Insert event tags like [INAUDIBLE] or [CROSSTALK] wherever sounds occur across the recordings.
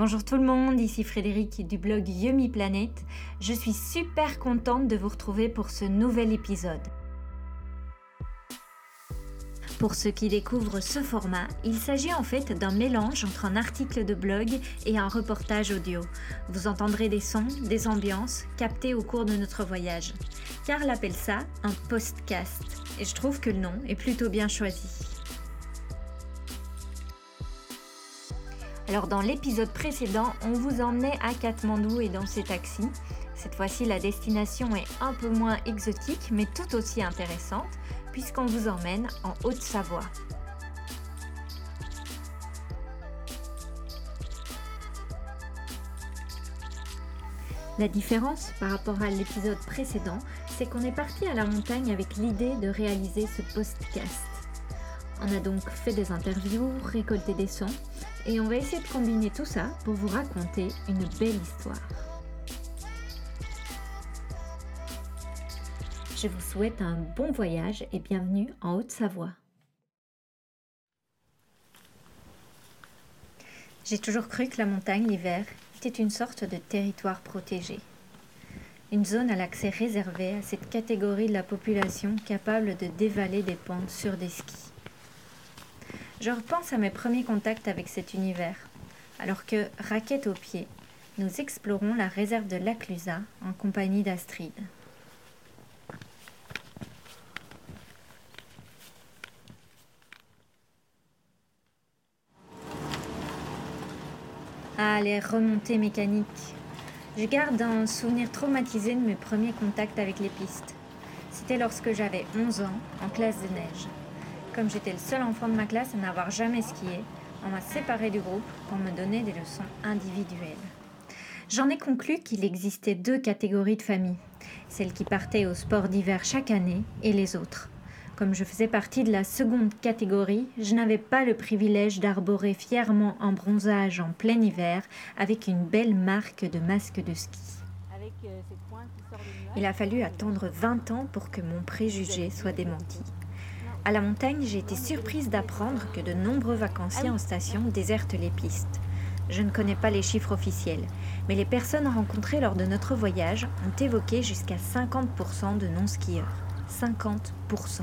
Bonjour tout le monde, ici Frédéric du blog Yummy Planet. Je suis super contente de vous retrouver pour ce nouvel épisode. Pour ceux qui découvrent ce format, il s'agit en fait d'un mélange entre un article de blog et un reportage audio. Vous entendrez des sons, des ambiances captés au cours de notre voyage. Karl appelle ça un postcast et je trouve que le nom est plutôt bien choisi. Alors dans l'épisode précédent, on vous emmenait à Katmandou et dans ses taxis. Cette fois-ci, la destination est un peu moins exotique, mais tout aussi intéressante puisqu'on vous emmène en Haute-Savoie. La différence par rapport à l'épisode précédent, c'est qu'on est parti à la montagne avec l'idée de réaliser ce podcast. On a donc fait des interviews, récolté des sons, et on va essayer de combiner tout ça pour vous raconter une belle histoire. Je vous souhaite un bon voyage et bienvenue en Haute-Savoie. J'ai toujours cru que la montagne l'hiver était une sorte de territoire protégé. Une zone à l'accès réservé à cette catégorie de la population capable de dévaler des pentes sur des skis. Je repense à mes premiers contacts avec cet univers, alors que, raquette aux pieds, nous explorons la réserve de Laclusa en compagnie d'Astrid. Ah, les remontées mécaniques. Je garde un souvenir traumatisé de mes premiers contacts avec les pistes. C'était lorsque j'avais 11 ans, en classe de neige. Comme j'étais le seul enfant de ma classe à n'avoir jamais skié, on m'a séparé du groupe pour me donner des leçons individuelles. J'en ai conclu qu'il existait deux catégories de familles, celles qui partaient au sport d'hiver chaque année et les autres. Comme je faisais partie de la seconde catégorie, je n'avais pas le privilège d'arborer fièrement un bronzage en plein hiver avec une belle marque de masque de ski. Il a fallu attendre 20 ans pour que mon préjugé soit démenti. À la montagne, j'ai été surprise d'apprendre que de nombreux vacanciers en station désertent les pistes. Je ne connais pas les chiffres officiels, mais les personnes rencontrées lors de notre voyage ont évoqué jusqu'à 50% de non-skieurs. 50%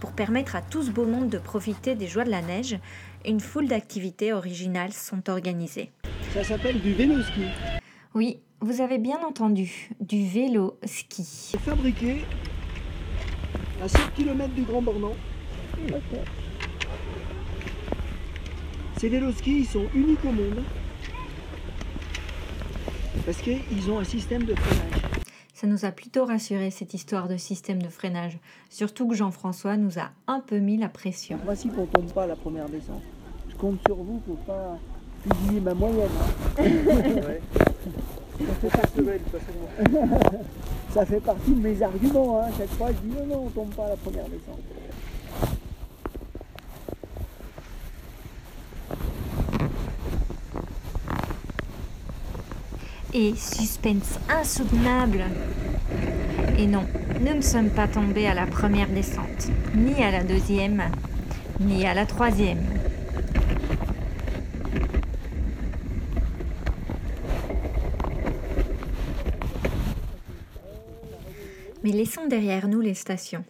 pour permettre à tout ce beau monde de profiter des joies de la neige, une foule d'activités originales sont organisées. Ça s'appelle du vélo ski. Oui, vous avez bien entendu, du vélo ski. C'est fabriqué à 7 km du Grand Bornand. Ces vélos ski, ils sont uniques au monde parce qu'ils ont un système de freinage. Ça nous a plutôt rassuré cette histoire de système de freinage, surtout que Jean-François nous a un peu mis la pression. En principe, on tombe pas à la première descente. Je compte sur vous pour pas fusiller ma moyenne. hein. [LAUGHS] Ça, fait partie... [LAUGHS] Ça fait partie de mes arguments. Hein. Chaque fois, je dis non, non, on tombe pas à la première descente. Et suspense insoutenable. Et non, nous ne sommes pas tombés à la première descente, ni à la deuxième, ni à la troisième. Mais laissons derrière nous les stations.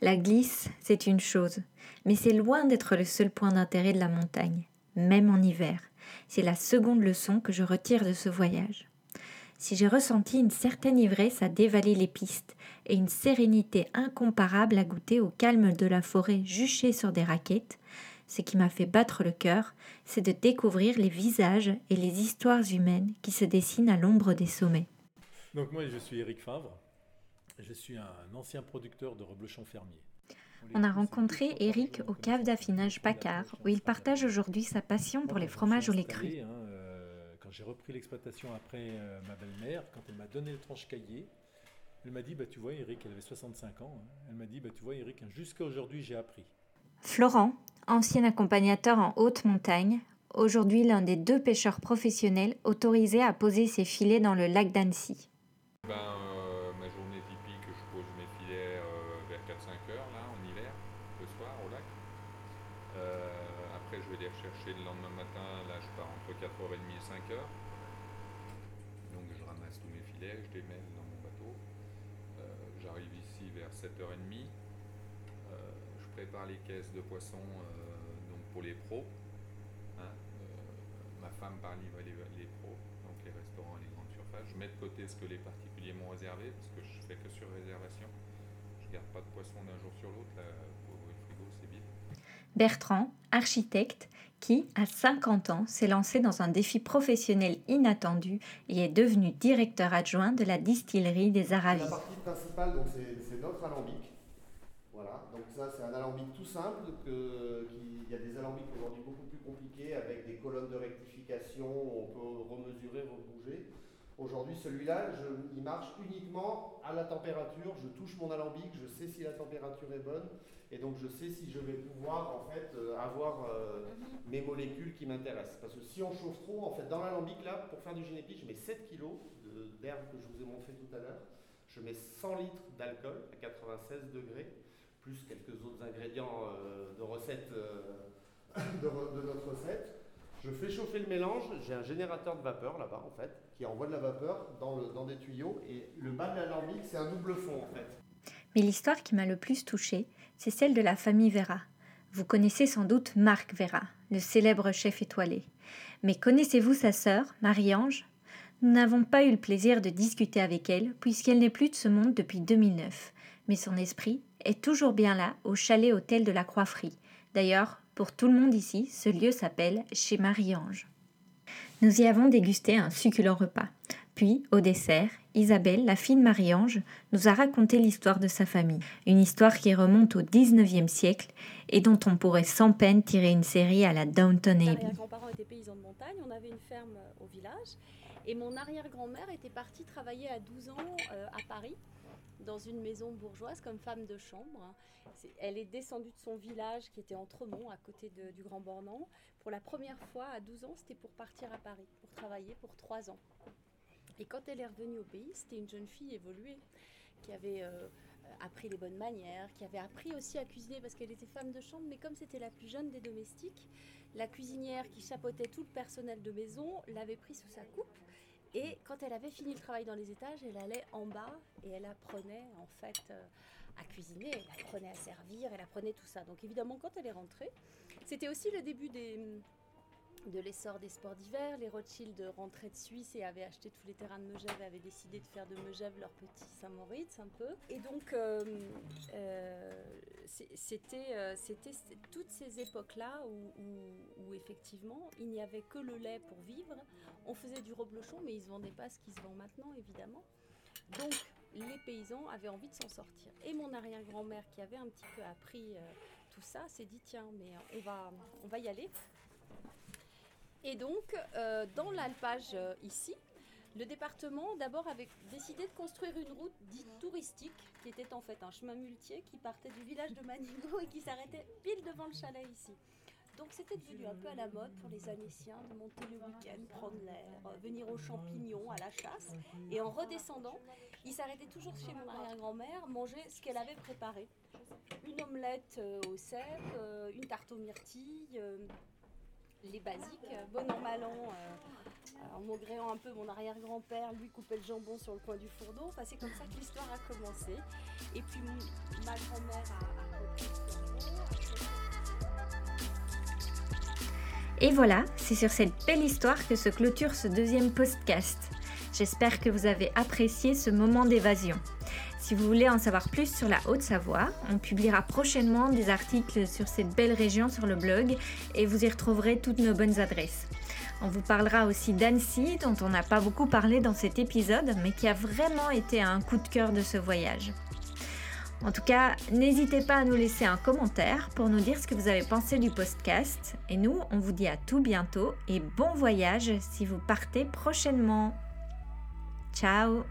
La glisse, c'est une chose, mais c'est loin d'être le seul point d'intérêt de la montagne, même en hiver. C'est la seconde leçon que je retire de ce voyage. Si j'ai ressenti une certaine ivresse à dévaler les pistes et une sérénité incomparable à goûter au calme de la forêt juchée sur des raquettes, ce qui m'a fait battre le cœur, c'est de découvrir les visages et les histoires humaines qui se dessinent à l'ombre des sommets. Donc moi je suis Eric Favre, je suis un ancien producteur de reblochons fermiers. On a rencontré Eric au cave d'affinage Paccard, où il partage aujourd'hui sa passion pour les fromages au lait cru. Hein, euh, Quand j'ai repris l'exploitation après euh, ma belle-mère, quand elle m'a donné le tranche cahier, elle m'a dit, bah, tu vois Eric, elle avait 65 ans, hein, elle m'a dit, bah, tu vois Eric, hein, jusqu'à aujourd'hui j'ai appris. Florent, ancien accompagnateur en haute montagne, aujourd'hui l'un des deux pêcheurs professionnels autorisés à poser ses filets dans le lac d'Annecy. 4-5 heures, là, en hiver, le soir, au lac. Euh, après, je vais les rechercher le lendemain matin. Là, je pars entre 4h30 et 5h. Donc, je ramasse tous mes filets, je les mets dans mon bateau. Euh, j'arrive ici vers 7h30. Euh, je prépare les caisses de poissons donc pour les pros. Hein. ma femme part livrer les, les pros, donc les restaurants et les grandes surfaces. Je mets de côté ce que les particuliers m'ont réservé, parce que je fais que sur réservation. Garde pas de poisson d'un jour sur l'autre. Bertrand, architecte, qui, à 50 ans, s'est lancé dans un défi professionnel inattendu et est devenu directeur adjoint de la distillerie des Aravis. La partie principale, c'est notre alambic. Voilà, donc ça, c'est un alambic tout simple. Que, il y a des alambics aujourd'hui beaucoup plus compliqués avec des colonnes de rectification, on peut remesurer. Aujourd'hui, celui-là, il marche uniquement à la température. Je touche mon alambic, je sais si la température est bonne, et donc je sais si je vais pouvoir en fait euh, avoir euh, mhm. mes molécules qui m'intéressent. Parce que si on chauffe trop, en fait, dans l'alambic là, pour faire du génépi, je mets 7 kg d'herbe que je vous ai montré tout à l'heure. Je mets 100 litres d'alcool à 96 degrés, plus quelques autres ingrédients euh, de recette [COUGHS] de, de notre recette. Je fais chauffer le mélange, j'ai un générateur de vapeur là-bas en fait, qui envoie de la vapeur dans, des tuyaux et le bas de l'alambic c'est un double fond en fait. Mais l'histoire qui m'a le plus touchée, c'est celle de la famille Vera. Vous connaissez sans doute Marc Vera, le célèbre chef étoilé. Mais connaissez-vous sa sœur, Marie-Ange? Nous n'avons pas eu le plaisir de discuter avec elle, puisqu'elle n'est plus de ce monde depuis 2009. Mais son esprit est toujours bien là, au chalet hôtel de la Croix-Frie. D'ailleurs, pour tout le monde ici, ce lieu s'appelle Chez Marie-Ange. Nous y avons dégusté un succulent repas. Puis, au dessert, Isabelle, la fille de Marie-Ange, nous a raconté l'histoire de sa famille. Une histoire qui remonte au 19e siècle et dont on pourrait sans peine tirer une série à la Downton Abbey. Et mon arrière-grand-mère était partie travailler à 12 ans euh, à Paris dans une maison bourgeoise comme femme de chambre. elle est descendue de son village qui était Entremont, à côté du Grand Bornand. Pour la première fois, à 12 ans, c'était pour partir à Paris, pour travailler pour 3 ans. Et quand elle est revenue au pays, c'était une jeune fille évoluée, qui avait euh, appris les bonnes manières, qui avait appris aussi à cuisiner parce qu'elle était femme de chambre, mais comme c'était la plus jeune des domestiques, la cuisinière qui chapeautait tout le personnel de maison l'avait pris sous sa coupe et quand elle avait fini le travail dans les étages, elle allait en bas et elle apprenait en fait euh, à cuisiner, elle apprenait à servir, elle apprenait tout ça. Donc évidemment, quand elle est rentrée, c'était aussi le début des, de l'essor des sports d'hiver. Les Rothschild rentraient de Suisse et avaient acheté tous les terrains de Megève et avaient décidé de faire de Megève leur petit Saint-Moritz un peu. Et donc, euh, euh, c'était toutes ces époques-là où, effectivement il n'y avait que le lait pour vivre. On faisait du reblochon, mais ils ne se vendaient pas ce qui se vend maintenant, évidemment. Donc, les paysans avaient envie de s'en sortir. Et mon arrière-grand-mère, qui avait un petit peu appris euh, tout ça, s'est dit tiens, mais on va, on va y aller. Et donc, euh, dans l'alpage euh, ici, le département d'abord avait décidé de construire une route dite touristique, qui était en fait un chemin muletier qui partait du village de Manigo et qui s'arrêtait pile devant le chalet ici. Donc c'était devenu un peu à la mode pour les Annéciens de monter le week-end, prendre l'air, euh, venir aux champignons, à la chasse. Et en redescendant, ils s'arrêtaient toujours chez mon arrière-grand-mère, manger ce qu'elle avait préparé. Une omelette au cèpe, une tarte aux myrtilles, les basiques, bon an, mal euh, en maugréant un peu mon arrière-grand-père, lui coupait le jambon sur le coin du fourneau. C'est comme ça que l'histoire a commencé. Et puis ma grand-mère a, Et voilà, c'est sur cette belle histoire que se clôture ce deuxième podcast. J'espère que vous avez apprécié ce moment d'évasion. Si vous voulez en savoir plus sur la Haute-Savoie, on publiera prochainement des articles sur cette belle région sur le blog et vous y retrouverez toutes nos bonnes adresses. On vous parlera aussi d'Annecy, dont on n'a pas beaucoup parlé dans cet épisode, mais qui a vraiment été un coup de cœur de ce voyage. En tout cas, n'hésitez pas à nous laisser un commentaire pour nous dire ce que vous avez pensé du podcast. Et nous, on vous dit à tout bientôt et bon voyage si vous partez prochainement. Ciao